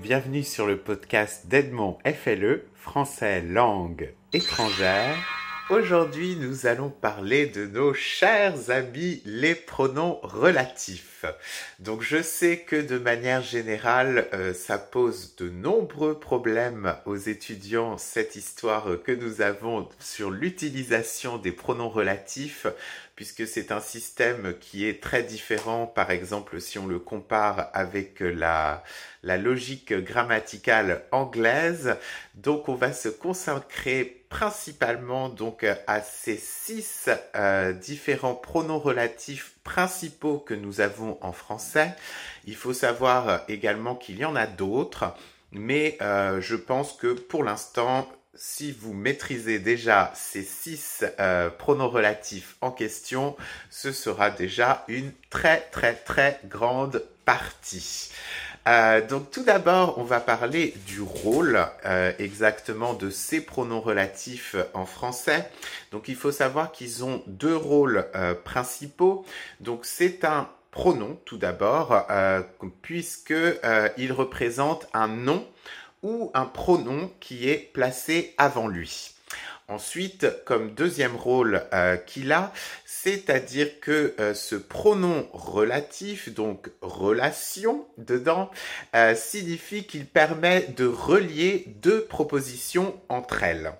bienvenue sur le podcast d'Edmond FLE, français langue étrangère. Aujourd'hui, nous allons parler de nos chers amis les pronoms relatifs. Donc je sais que de manière générale, euh, ça pose de nombreux problèmes aux étudiants, cette histoire que nous avons sur l'utilisation des pronoms relatifs puisque c'est un système qui est très différent, par exemple, si on le compare avec la, logique grammaticale anglaise. Donc, on va se consacrer principalement donc à ces six euh, différents pronoms relatifs principaux que nous avons en français. Il faut savoir également qu'il y en a d'autres, mais euh, je pense que pour l'instant, si vous maîtrisez déjà ces six euh, pronoms relatifs en question, ce sera déjà une très très très grande partie. Euh, donc tout d'abord, on va parler du rôle euh, exactement de ces pronoms relatifs en français. Donc il faut savoir qu'ils ont deux rôles principaux. Donc c'est un pronom tout d'abord, puisque il représente un nom ou un pronom qui est placé avant lui. Ensuite, comme deuxième rôle euh, qu'il a, c'est-à-dire que euh, ce pronom relatif, donc relation dedans, euh, signifie qu'il permet de relier deux propositions entre elles.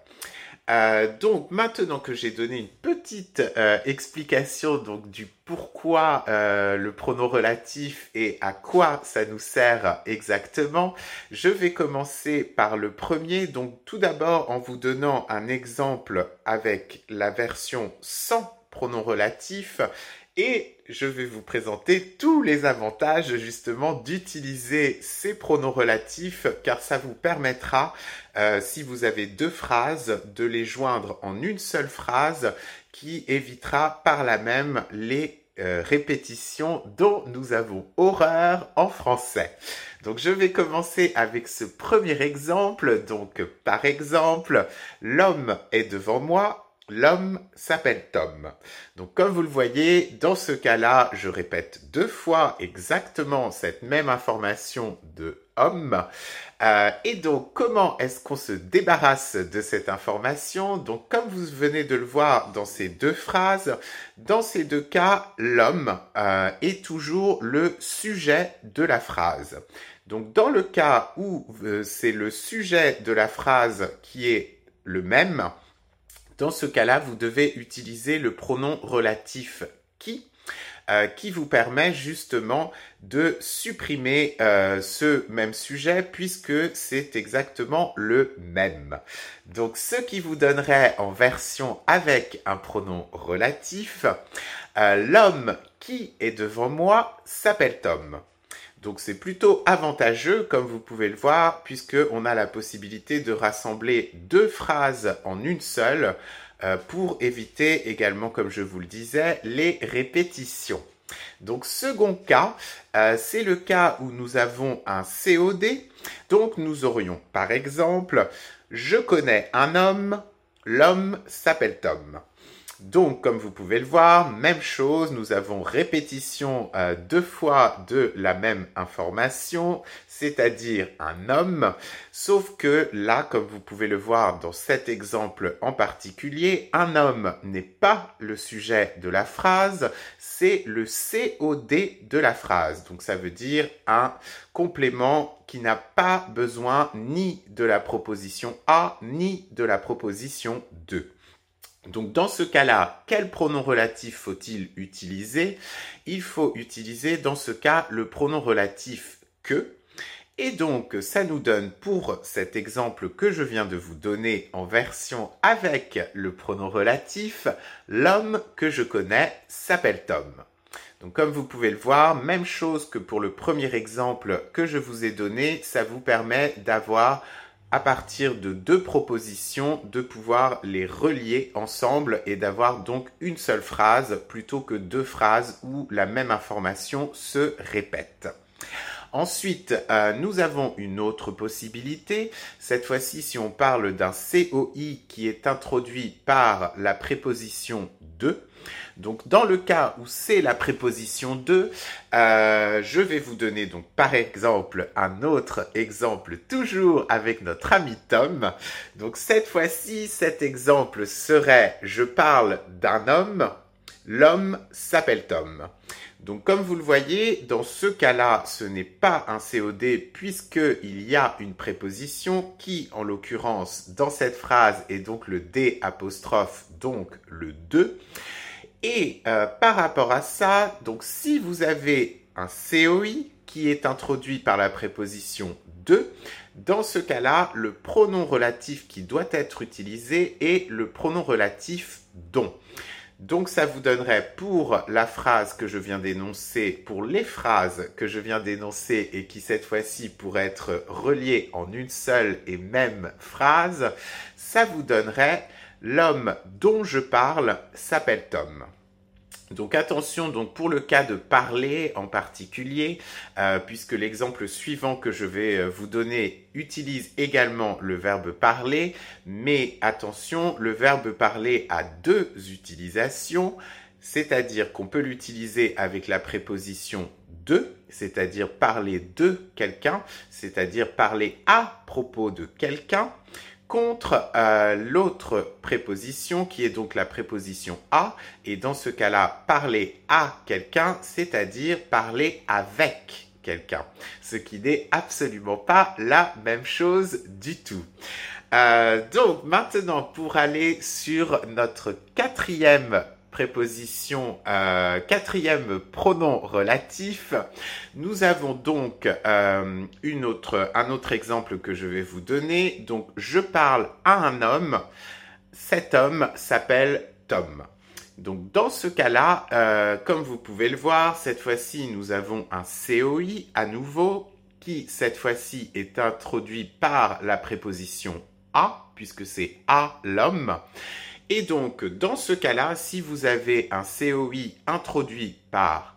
Euh, donc maintenant que j'ai donné une petite euh, explication donc du pourquoi euh, le pronom relatif et à quoi ça nous sert exactement, je vais commencer par le premier. Donc tout d'abord en vous donnant un exemple avec la version sans pronom relatif et je vais vous présenter tous les avantages justement d'utiliser ces pronoms relatifs car ça vous permettra, euh, si vous avez deux phrases, de les joindre en une seule phrase qui évitera par là même les euh, répétitions dont nous avons horreur en français. Donc je vais commencer avec ce premier exemple. Donc par exemple, l'homme est devant moi, L'homme s'appelle Tom. Donc comme vous le voyez, dans ce cas-là, je répète deux fois exactement cette même information de homme. Euh, et donc comment est-ce qu'on se débarrasse de cette information? Donc comme vous venez de le voir dans ces deux phrases, dans ces deux cas, l'homme euh, est toujours le sujet de la phrase. Donc dans le cas où euh, c'est le sujet de la phrase qui est le même, dans ce cas-là, vous devez utiliser le pronom relatif qui euh, qui vous permet justement de supprimer euh, ce même sujet puisque c'est exactement le même. Donc ce qui vous donnerait en version avec un pronom relatif, euh, l'homme qui est devant moi s'appelle Tom. Donc c'est plutôt avantageux, comme vous pouvez le voir, puisqu'on a la possibilité de rassembler deux phrases en une seule euh, pour éviter également, comme je vous le disais, les répétitions. Donc second cas, euh, c'est le cas où nous avons un COD. Donc nous aurions par exemple, je connais un homme, l'homme s'appelle Tom. Donc, comme vous pouvez le voir, même chose, nous avons répétition euh, deux fois de la même information, c'est-à-dire un homme, sauf que là, comme vous pouvez le voir dans cet exemple en particulier, un homme n'est pas le sujet de la phrase, c'est le COD de la phrase. Donc, ça veut dire un complément qui n'a pas besoin ni de la proposition A, ni de la proposition 2. Donc dans ce cas-là, quel pronom relatif faut-il utiliser? Il faut utiliser dans ce cas le pronom relatif que. Et donc ça nous donne pour cet exemple que je viens de vous donner en version avec le pronom relatif, l'homme que je connais s'appelle Tom. Donc comme vous pouvez le voir, même chose que pour le premier exemple que je vous ai donné, ça vous permet d'avoir à partir de deux propositions, de pouvoir les relier ensemble et d'avoir donc une seule phrase plutôt que deux phrases où la même information se répète. Ensuite, euh, nous avons une autre possibilité. Cette fois-ci, si on parle d'un COI qui est introduit par la préposition de, donc dans le cas où c'est la préposition de, euh, je vais vous donner donc par exemple un autre exemple toujours avec notre ami Tom. Donc cette fois-ci, cet exemple serait je parle d'un homme, l'homme s'appelle Tom. Donc comme vous le voyez, dans ce cas-là, ce n'est pas un COD puisqu'il y a une préposition qui, en l'occurrence, dans cette phrase est donc le D apostrophe, donc le 2. Et euh, par rapport à ça, donc si vous avez un COI qui est introduit par la préposition de, dans ce cas-là, le pronom relatif qui doit être utilisé est le pronom relatif dont. Donc ça vous donnerait pour la phrase que je viens d'énoncer, pour les phrases que je viens d'énoncer et qui cette fois-ci pourraient être reliées en une seule et même phrase, ça vous donnerait l'homme dont je parle s'appelle Tom. Donc attention, donc pour le cas de parler en particulier, euh, puisque l'exemple suivant que je vais euh, vous donner utilise également le verbe parler, mais attention, le verbe parler a deux utilisations, c'est-à-dire qu'on peut l'utiliser avec la préposition de, c'est-à-dire parler de quelqu'un, c'est-à-dire parler à propos de quelqu'un, contre euh, l'autre préposition qui est donc la préposition à et dans ce cas-là parler à quelqu'un c'est-à-dire parler avec quelqu'un ce qui n'est absolument pas la même chose du tout. Euh, donc maintenant pour aller sur notre quatrième préposition, euh, quatrième pronom relatif. Nous avons donc euh, un autre exemple que je vais vous donner. Donc, je parle à un homme. Cet homme s'appelle Tom. Donc, dans ce cas-là, euh, comme vous pouvez le voir, cette fois-ci, nous avons un COI à nouveau qui, cette fois-ci, est introduit par la préposition à, puisque c'est à l'homme. Et donc, dans ce cas-là, si vous avez un COI introduit par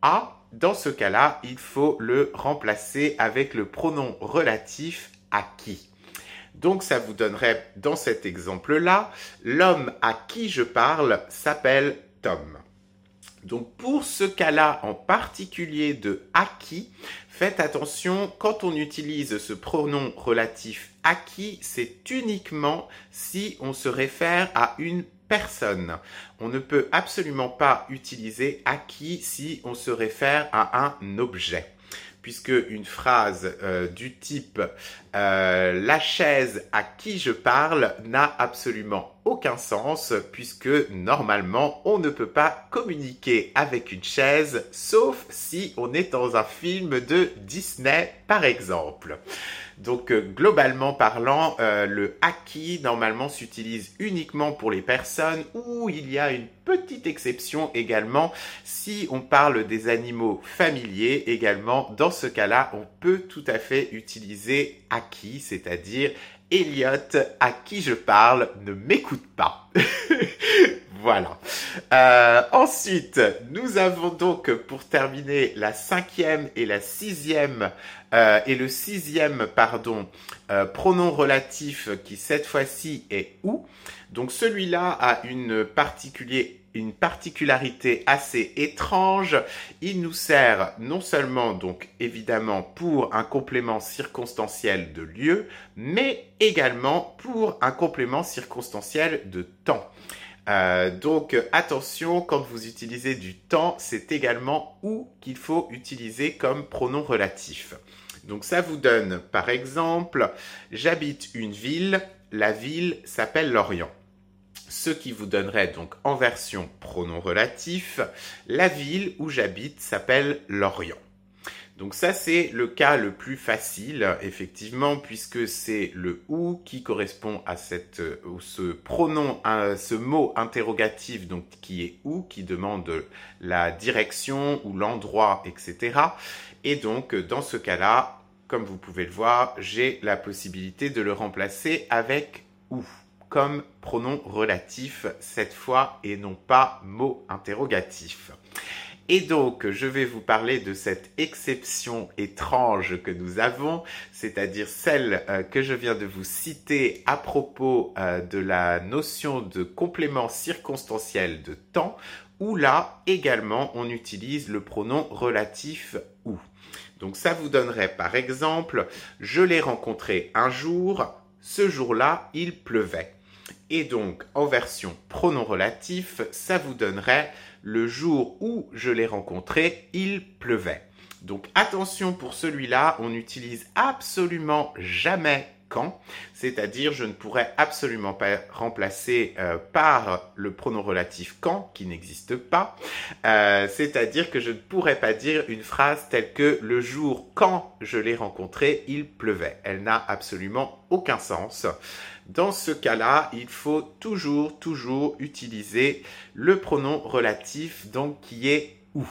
A, dans ce cas-là, il faut le remplacer avec le pronom relatif à qui. Donc, ça vous donnerait, dans cet exemple-là, l'homme à qui je parle s'appelle Tom. Donc pour ce cas-là en particulier de acquis, faites attention, quand on utilise ce pronom relatif acquis, c'est uniquement si on se réfère à une personne. On ne peut absolument pas utiliser acquis si on se réfère à un objet puisque une phrase euh, du type euh, la chaise à qui je parle n'a absolument aucun sens puisque normalement on ne peut pas communiquer avec une chaise sauf si on est dans un film de Disney par exemple. Donc euh, globalement parlant, euh, le acquis normalement s'utilise uniquement pour les personnes où il y a une petite exception également si on parle des animaux familiers également. Dans ce cas-là, on peut tout à fait utiliser acquis, c'est-à-dire Elliot à qui je parle ne m'écoute pas. Voilà. Euh, ensuite, nous avons donc pour terminer la cinquième et la sixième euh, et le sixième, pardon, euh, pronom relatif qui cette fois-ci est ou. Donc celui-là a une particulier une particularité assez étrange. Il nous sert non seulement donc évidemment pour un complément circonstanciel de lieu, mais également pour un complément circonstanciel de temps. Euh, donc attention, quand vous utilisez du temps, c'est également où qu'il faut utiliser comme pronom relatif. Donc ça vous donne par exemple, j'habite une ville, la ville s'appelle Lorient. Ce qui vous donnerait donc en version pronom relatif, la ville où j'habite s'appelle Lorient. Donc ça, c'est le cas le plus facile, effectivement, puisque c'est le ou qui correspond euh, à ce mot interrogatif, donc qui est ou, qui demande la direction ou l'endroit, etc. Et donc, dans ce cas-là, comme vous pouvez le voir, j'ai la possibilité de le remplacer avec ou comme pronom relatif cette fois et non pas mot interrogatif. Et donc, je vais vous parler de cette exception étrange que nous avons, c'est-à-dire celle euh, que je viens de vous citer à propos euh, de la notion de complément circonstanciel de temps, où là également on utilise le pronom relatif ou. Donc ça vous donnerait par exemple, je l'ai rencontré un jour, ce jour-là il pleuvait. Et donc en version pronom relatif, ça vous donnerait le jour où je l'ai rencontré, il pleuvait. Donc attention pour celui-là, on n'utilise absolument jamais quand, c'est-à-dire je ne pourrais absolument pas remplacer euh, par le pronom relatif quand, qui n'existe pas, euh, c'est-à-dire que je ne pourrais pas dire une phrase telle que le jour quand je l'ai rencontré, il pleuvait. Elle n'a absolument aucun sens. Dans ce cas-là, il faut toujours, toujours utiliser le pronom relatif, donc qui est où.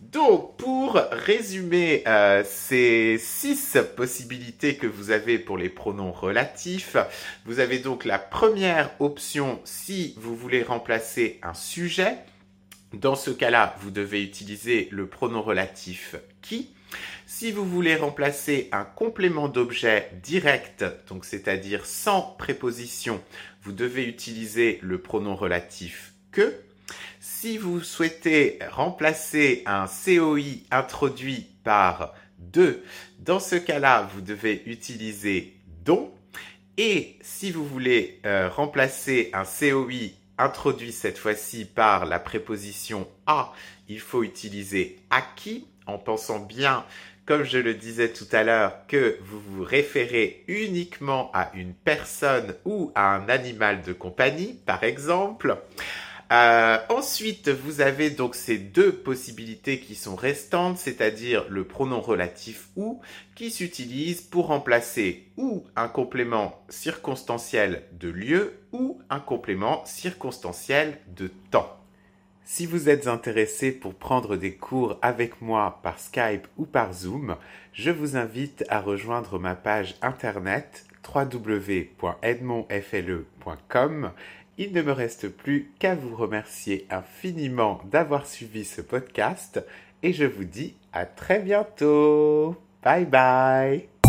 Donc, pour résumer euh, ces six possibilités que vous avez pour les pronoms relatifs, vous avez donc la première option si vous voulez remplacer un sujet. Dans ce cas-là, vous devez utiliser le pronom relatif qui. Si vous voulez remplacer un complément d'objet direct, donc c'est-à-dire sans préposition, vous devez utiliser le pronom relatif que. Si vous souhaitez remplacer un COI introduit par de, dans ce cas-là, vous devez utiliser dont. Et si vous voulez euh, remplacer un COI introduit cette fois-ci par la préposition à, il faut utiliser acquis en pensant bien, comme je le disais tout à l'heure, que vous vous référez uniquement à une personne ou à un animal de compagnie, par exemple. Euh, ensuite, vous avez donc ces deux possibilités qui sont restantes, c'est-à-dire le pronom relatif ou, qui s'utilise pour remplacer ou un complément circonstanciel de lieu ou un complément circonstanciel de temps. Si vous êtes intéressé pour prendre des cours avec moi par Skype ou par Zoom, je vous invite à rejoindre ma page internet www.edmondfle.com il ne me reste plus qu'à vous remercier infiniment d'avoir suivi ce podcast et je vous dis à très bientôt. Bye bye